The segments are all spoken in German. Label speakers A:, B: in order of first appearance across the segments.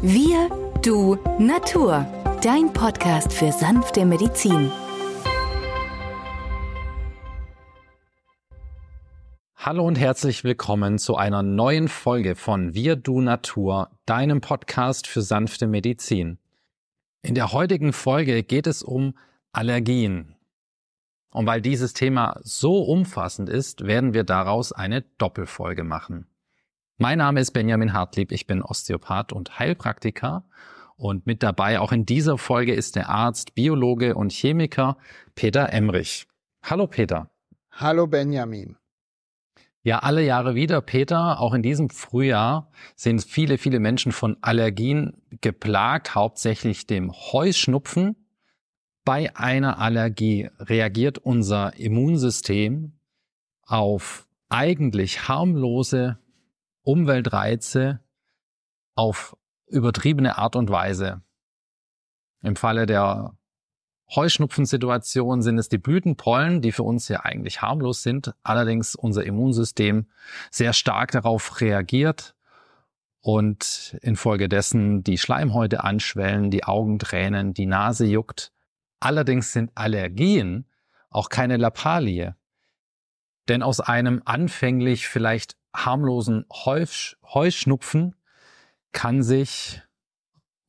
A: Wir, du, Natur. Dein Podcast für sanfte Medizin.
B: Hallo und herzlich willkommen zu einer neuen Folge von Wir, du, Natur, deinem Podcast für sanfte Medizin. In der heutigen Folge geht es um Allergien. Und weil dieses Thema so umfassend ist, werden wir daraus eine Doppelfolge machen. Mein Name ist Benjamin Hartlieb, ich bin Osteopath und Heilpraktiker und mit dabei auch in dieser Folge ist der Arzt, Biologe und Chemiker Peter Emrich. Hallo Peter.
C: Hallo Benjamin.
B: Ja, alle Jahre wieder, Peter. Auch in diesem Frühjahr sind viele, viele Menschen von Allergien geplagt, hauptsächlich dem Heuschnupfen. Bei einer Allergie reagiert unser Immunsystem auf eigentlich harmlose Umweltreize auf übertriebene Art und Weise. Im Falle der Heuschnupfensituation sind es die Blütenpollen, die für uns ja eigentlich harmlos sind, allerdings unser Immunsystem sehr stark darauf reagiert und infolgedessen die Schleimhäute anschwellen, die Augen tränen, die Nase juckt. Allerdings sind Allergien auch keine Lappalie. Denn aus einem anfänglich vielleicht harmlosen Heuschnupfen kann sich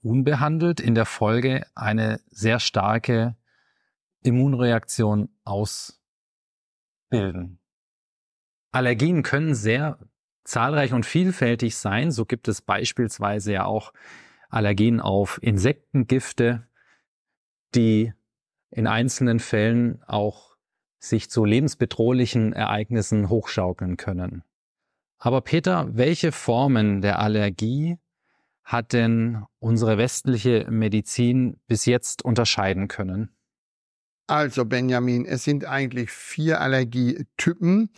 B: unbehandelt in der Folge eine sehr starke Immunreaktion ausbilden. Allergien können sehr zahlreich und vielfältig sein. So gibt es beispielsweise ja auch Allergien auf Insektengifte, die in einzelnen Fällen auch sich zu lebensbedrohlichen Ereignissen hochschaukeln können. Aber Peter, welche Formen der Allergie hat denn unsere westliche Medizin bis jetzt unterscheiden können?
C: Also Benjamin, es sind eigentlich vier Allergietypen.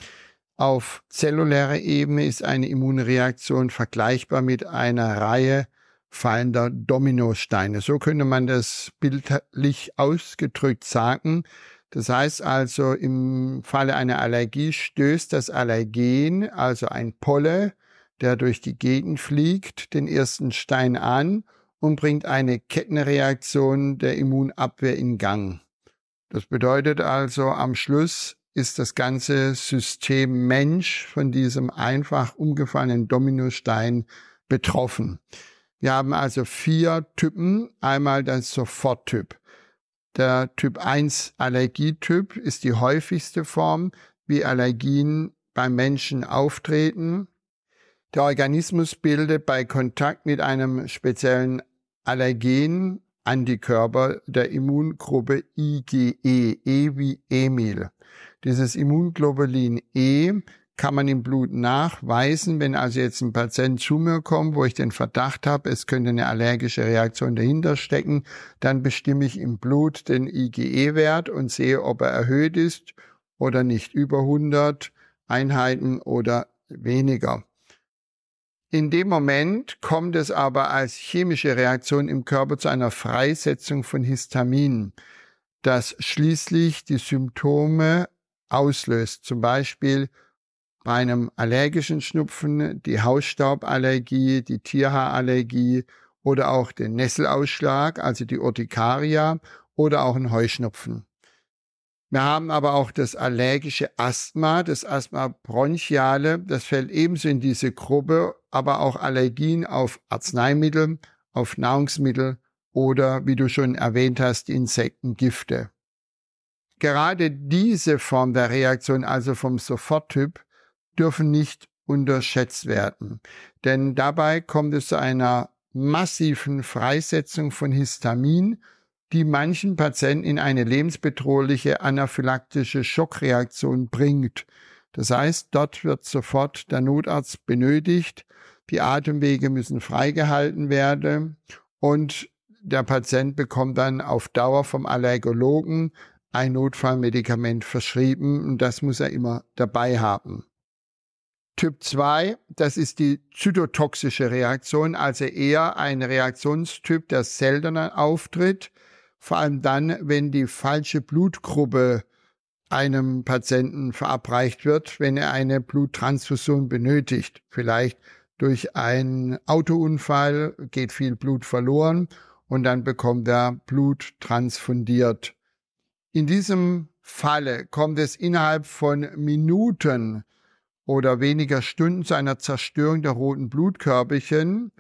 C: Auf zellulärer Ebene ist eine Immunreaktion vergleichbar mit einer Reihe fallender Dominosteine. So könnte man das bildlich ausgedrückt sagen. Das heißt also, im Falle einer Allergie stößt das Allergen, also ein Polle, der durch die Gegend fliegt, den ersten Stein an und bringt eine Kettenreaktion der Immunabwehr in Gang. Das bedeutet also, am Schluss ist das ganze System Mensch von diesem einfach umgefallenen Dominostein betroffen. Wir haben also vier Typen. Einmal das Soforttyp. Der Typ 1 Allergietyp ist die häufigste Form, wie Allergien beim Menschen auftreten. Der Organismus bildet bei Kontakt mit einem speziellen Allergen Antikörper der Immungruppe IgE, E wie Emil. Dieses Immunglobulin E kann man im Blut nachweisen. Wenn also jetzt ein Patient zu mir kommt, wo ich den Verdacht habe, es könnte eine allergische Reaktion dahinter stecken, dann bestimme ich im Blut den IgE-Wert und sehe, ob er erhöht ist oder nicht über 100 Einheiten oder weniger. In dem Moment kommt es aber als chemische Reaktion im Körper zu einer Freisetzung von Histamin, das schließlich die Symptome auslöst. Zum Beispiel bei einem allergischen Schnupfen die Hausstauballergie, die Tierhaarallergie oder auch den Nesselausschlag, also die Urtikaria oder auch ein Heuschnupfen. Wir haben aber auch das allergische Asthma, das Asthma bronchiale, das fällt ebenso in diese Gruppe, aber auch Allergien auf Arzneimittel, auf Nahrungsmittel oder, wie du schon erwähnt hast, Insektengifte. Gerade diese Form der Reaktion, also vom Soforttyp, dürfen nicht unterschätzt werden, denn dabei kommt es zu einer massiven Freisetzung von Histamin, die manchen Patienten in eine lebensbedrohliche anaphylaktische Schockreaktion bringt. Das heißt, dort wird sofort der Notarzt benötigt, die Atemwege müssen freigehalten werden und der Patient bekommt dann auf Dauer vom Allergologen ein Notfallmedikament verschrieben und das muss er immer dabei haben. Typ 2, das ist die zytotoxische Reaktion, also eher ein Reaktionstyp, der seltener auftritt, vor allem dann, wenn die falsche Blutgruppe einem Patienten verabreicht wird, wenn er eine Bluttransfusion benötigt, vielleicht durch einen Autounfall geht viel Blut verloren und dann bekommt er Blut transfundiert. In diesem Falle kommt es innerhalb von Minuten oder weniger Stunden zu einer Zerstörung der roten Blutkörperchen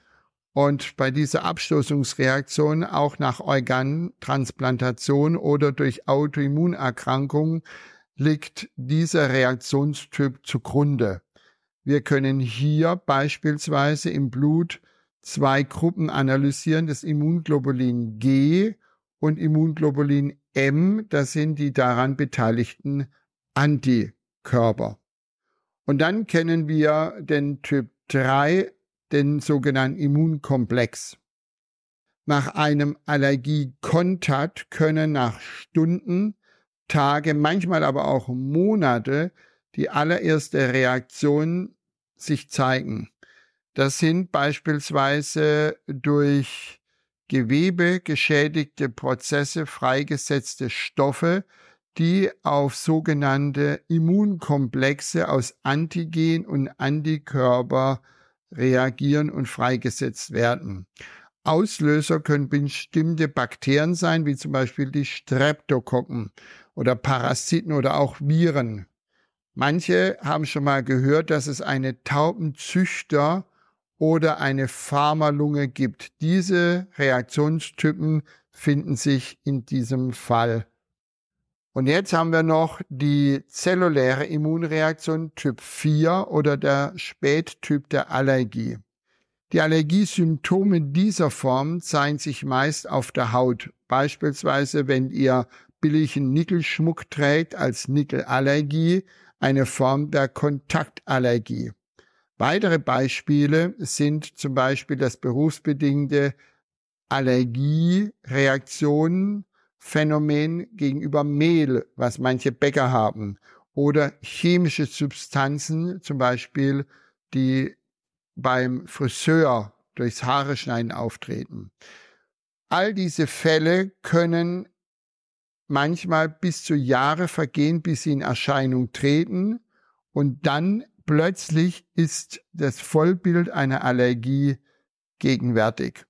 C: und bei dieser Abstoßungsreaktion auch nach Organtransplantation oder durch Autoimmunerkrankungen liegt dieser Reaktionstyp zugrunde. Wir können hier beispielsweise im Blut zwei Gruppen analysieren, das Immunglobulin G und Immunglobulin M, das sind die daran beteiligten Antikörper. Und dann kennen wir den Typ 3, den sogenannten Immunkomplex. Nach einem Allergiekontakt können nach Stunden, Tage, manchmal aber auch Monate die allererste Reaktion sich zeigen. Das sind beispielsweise durch Gewebe geschädigte Prozesse freigesetzte Stoffe, die auf sogenannte Immunkomplexe aus Antigen und Antikörper reagieren und freigesetzt werden. Auslöser können bestimmte Bakterien sein, wie zum Beispiel die Streptokokken oder Parasiten oder auch Viren. Manche haben schon mal gehört, dass es eine Taubenzüchter oder eine Pharmalunge gibt. Diese Reaktionstypen finden sich in diesem Fall. Und jetzt haben wir noch die zelluläre Immunreaktion Typ 4 oder der Spättyp der Allergie. Die Allergiesymptome dieser Form zeigen sich meist auf der Haut. Beispielsweise, wenn ihr billigen Nickelschmuck trägt als Nickelallergie, eine Form der Kontaktallergie. Weitere Beispiele sind zum Beispiel das berufsbedingte Allergiereaktionen, Phänomen gegenüber Mehl, was manche Bäcker haben, oder chemische Substanzen, zum Beispiel, die beim Friseur durchs Haare schneiden auftreten. All diese Fälle können manchmal bis zu Jahre vergehen, bis sie in Erscheinung treten und dann plötzlich ist das Vollbild einer Allergie gegenwärtig.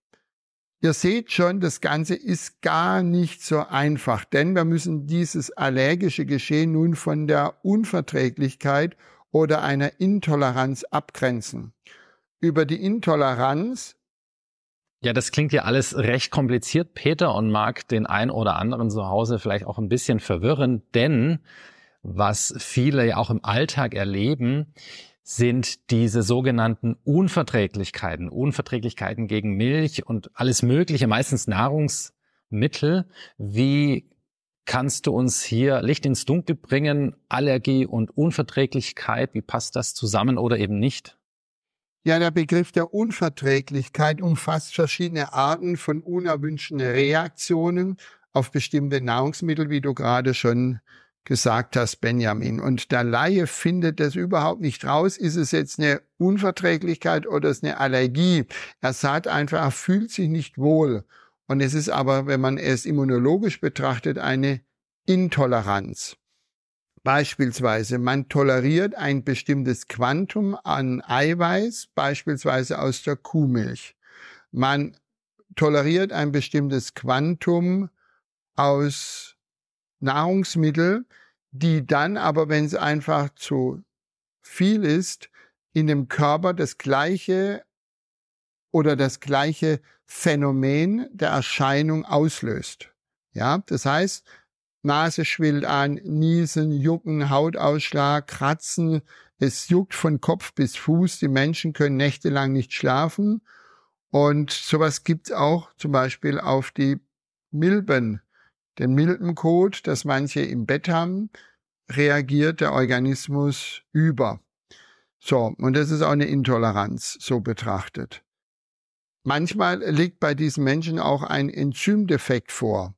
C: Ihr seht schon, das Ganze ist gar nicht so einfach, denn wir müssen dieses allergische Geschehen nun von der Unverträglichkeit oder einer Intoleranz abgrenzen. Über die Intoleranz
B: ja, das klingt ja alles recht kompliziert, Peter, und mag den ein oder anderen zu Hause vielleicht auch ein bisschen verwirren, denn was viele ja auch im Alltag erleben, sind diese sogenannten Unverträglichkeiten, Unverträglichkeiten gegen Milch und alles Mögliche, meistens Nahrungsmittel. Wie kannst du uns hier Licht ins Dunkel bringen? Allergie und Unverträglichkeit, wie passt das zusammen oder eben nicht?
C: Ja, der Begriff der Unverträglichkeit umfasst verschiedene Arten von unerwünschten Reaktionen auf bestimmte Nahrungsmittel, wie du gerade schon gesagt hast, Benjamin. Und der Laie findet das überhaupt nicht raus. Ist es jetzt eine Unverträglichkeit oder ist es eine Allergie? Er sagt einfach, er fühlt sich nicht wohl. Und es ist aber, wenn man es immunologisch betrachtet, eine Intoleranz. Beispielsweise, man toleriert ein bestimmtes Quantum an Eiweiß, beispielsweise aus der Kuhmilch. Man toleriert ein bestimmtes Quantum aus Nahrungsmittel, die dann aber, wenn es einfach zu viel ist, in dem Körper das gleiche oder das gleiche Phänomen der Erscheinung auslöst. Ja, das heißt, Nase schwillt an, Niesen, Jucken, Hautausschlag, Kratzen. Es juckt von Kopf bis Fuß. Die Menschen können nächtelang nicht schlafen. Und sowas gibt's auch zum Beispiel auf die Milben den Milbencode, das manche im Bett haben, reagiert der Organismus über. So, und das ist auch eine Intoleranz, so betrachtet. Manchmal liegt bei diesen Menschen auch ein Enzymdefekt vor.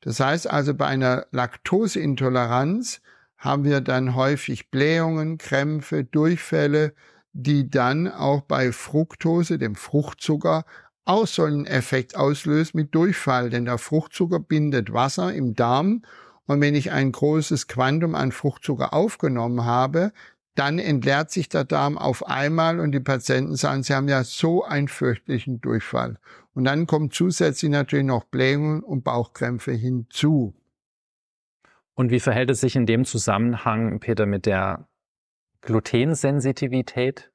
C: Das heißt also, bei einer Laktoseintoleranz haben wir dann häufig Blähungen, Krämpfe, Durchfälle, die dann auch bei Fructose, dem Fruchtzucker, auch so einen Effekt auslöst mit Durchfall, denn der Fruchtzucker bindet Wasser im Darm und wenn ich ein großes Quantum an Fruchtzucker aufgenommen habe, dann entleert sich der Darm auf einmal und die Patienten sagen, sie haben ja so einen fürchterlichen Durchfall. Und dann kommen zusätzlich natürlich noch Blähungen und Bauchkrämpfe hinzu.
B: Und wie verhält es sich in dem Zusammenhang, Peter, mit der Glutensensitivität?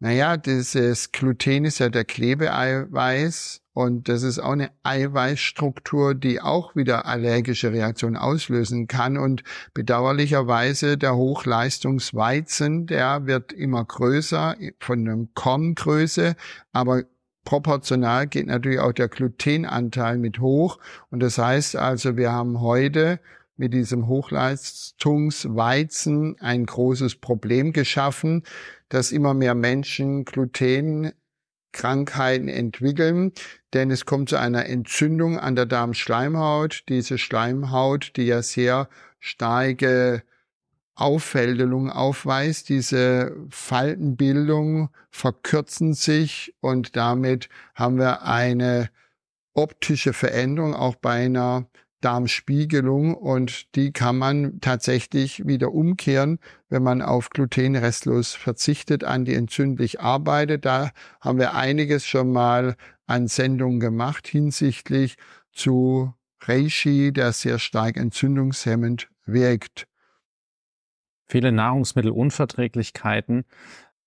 C: Naja, dieses Gluten ist ja der Klebeeiweiß und das ist auch eine Eiweißstruktur, die auch wieder allergische Reaktionen auslösen kann. Und bedauerlicherweise der Hochleistungsweizen, der wird immer größer von der Korngröße, aber proportional geht natürlich auch der Glutenanteil mit hoch. Und das heißt also, wir haben heute mit diesem Hochleistungsweizen ein großes Problem geschaffen, dass immer mehr Menschen Glutenkrankheiten entwickeln, denn es kommt zu einer Entzündung an der Darmschleimhaut. Diese Schleimhaut, die ja sehr starke Auffäldelung aufweist, diese Faltenbildung verkürzen sich und damit haben wir eine optische Veränderung auch bei einer Darmspiegelung und die kann man tatsächlich wieder umkehren, wenn man auf Gluten restlos verzichtet, an die entzündlich arbeitet. Da haben wir einiges schon mal an Sendungen gemacht hinsichtlich zu Reishi, der sehr stark entzündungshemmend wirkt.
B: Viele Nahrungsmittelunverträglichkeiten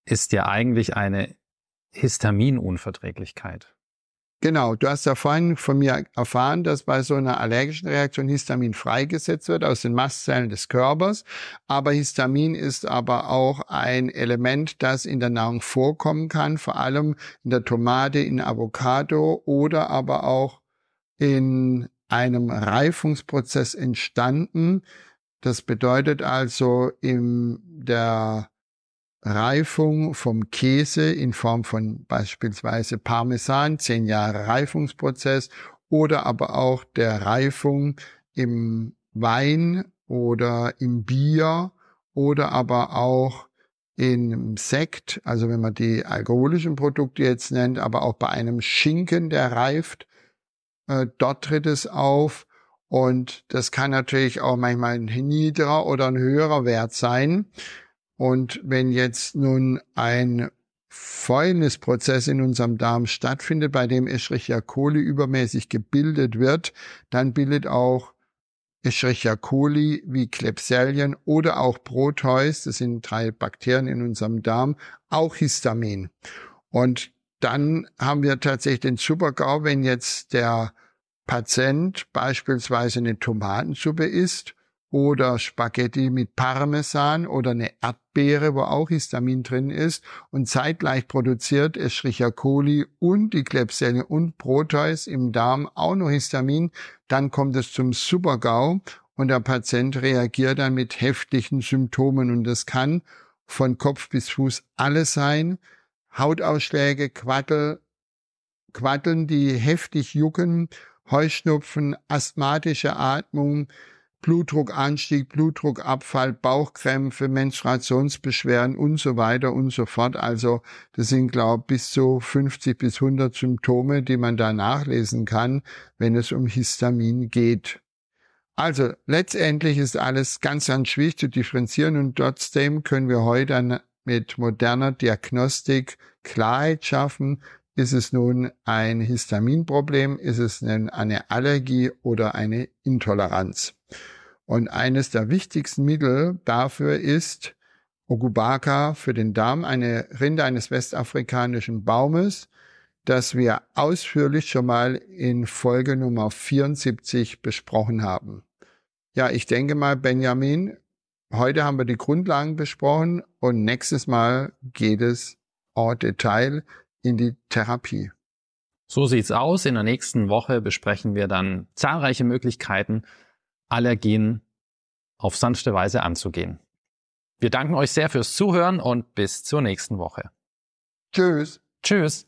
B: ist ja eigentlich eine Histaminunverträglichkeit.
C: Genau, du hast ja vorhin von mir erfahren, dass bei so einer allergischen Reaktion Histamin freigesetzt wird aus den Mastzellen des Körpers. Aber Histamin ist aber auch ein Element, das in der Nahrung vorkommen kann, vor allem in der Tomate, in Avocado oder aber auch in einem Reifungsprozess entstanden. Das bedeutet also in der Reifung vom Käse in Form von beispielsweise Parmesan, zehn Jahre Reifungsprozess oder aber auch der Reifung im Wein oder im Bier oder aber auch in Sekt, also wenn man die alkoholischen Produkte jetzt nennt, aber auch bei einem Schinken, der reift, äh, dort tritt es auf. Und das kann natürlich auch manchmal ein niedriger oder ein höherer Wert sein. Und wenn jetzt nun ein Fäulnisprozess in unserem Darm stattfindet, bei dem Escherichia coli übermäßig gebildet wird, dann bildet auch Escherichia coli wie Klebsiellien oder auch Proteus, das sind drei Bakterien in unserem Darm, auch Histamin. Und dann haben wir tatsächlich den Supergau, wenn jetzt der Patient beispielsweise eine Tomatensuppe isst oder Spaghetti mit Parmesan oder eine Erdbeere, wo auch Histamin drin ist und zeitgleich produziert Escherichia coli und die Klebsielle und Proteus im Darm auch noch Histamin, dann kommt es zum Supergau und der Patient reagiert dann mit heftigen Symptomen und das kann von Kopf bis Fuß alles sein. Hautausschläge, Quattel, Quatteln, die heftig jucken, Heuschnupfen, asthmatische Atmung, Blutdruckanstieg, Blutdruckabfall, Bauchkrämpfe, Menstruationsbeschwerden und so weiter und so fort. Also das sind, glaube ich, bis zu 50 bis 100 Symptome, die man da nachlesen kann, wenn es um Histamin geht. Also letztendlich ist alles ganz, ganz schwierig zu differenzieren und trotzdem können wir heute mit moderner Diagnostik Klarheit schaffen, ist es nun ein Histaminproblem? Ist es eine Allergie oder eine Intoleranz? Und eines der wichtigsten Mittel dafür ist Ogubaka für den Darm, eine Rinde eines westafrikanischen Baumes, das wir ausführlich schon mal in Folge Nummer 74 besprochen haben. Ja, ich denke mal, Benjamin, heute haben wir die Grundlagen besprochen und nächstes Mal geht es en Detail in die Therapie.
B: So sieht's aus. In der nächsten Woche besprechen wir dann zahlreiche Möglichkeiten, Allergien auf sanfte Weise anzugehen. Wir danken euch sehr fürs Zuhören und bis zur nächsten Woche.
C: Tschüss.
B: Tschüss.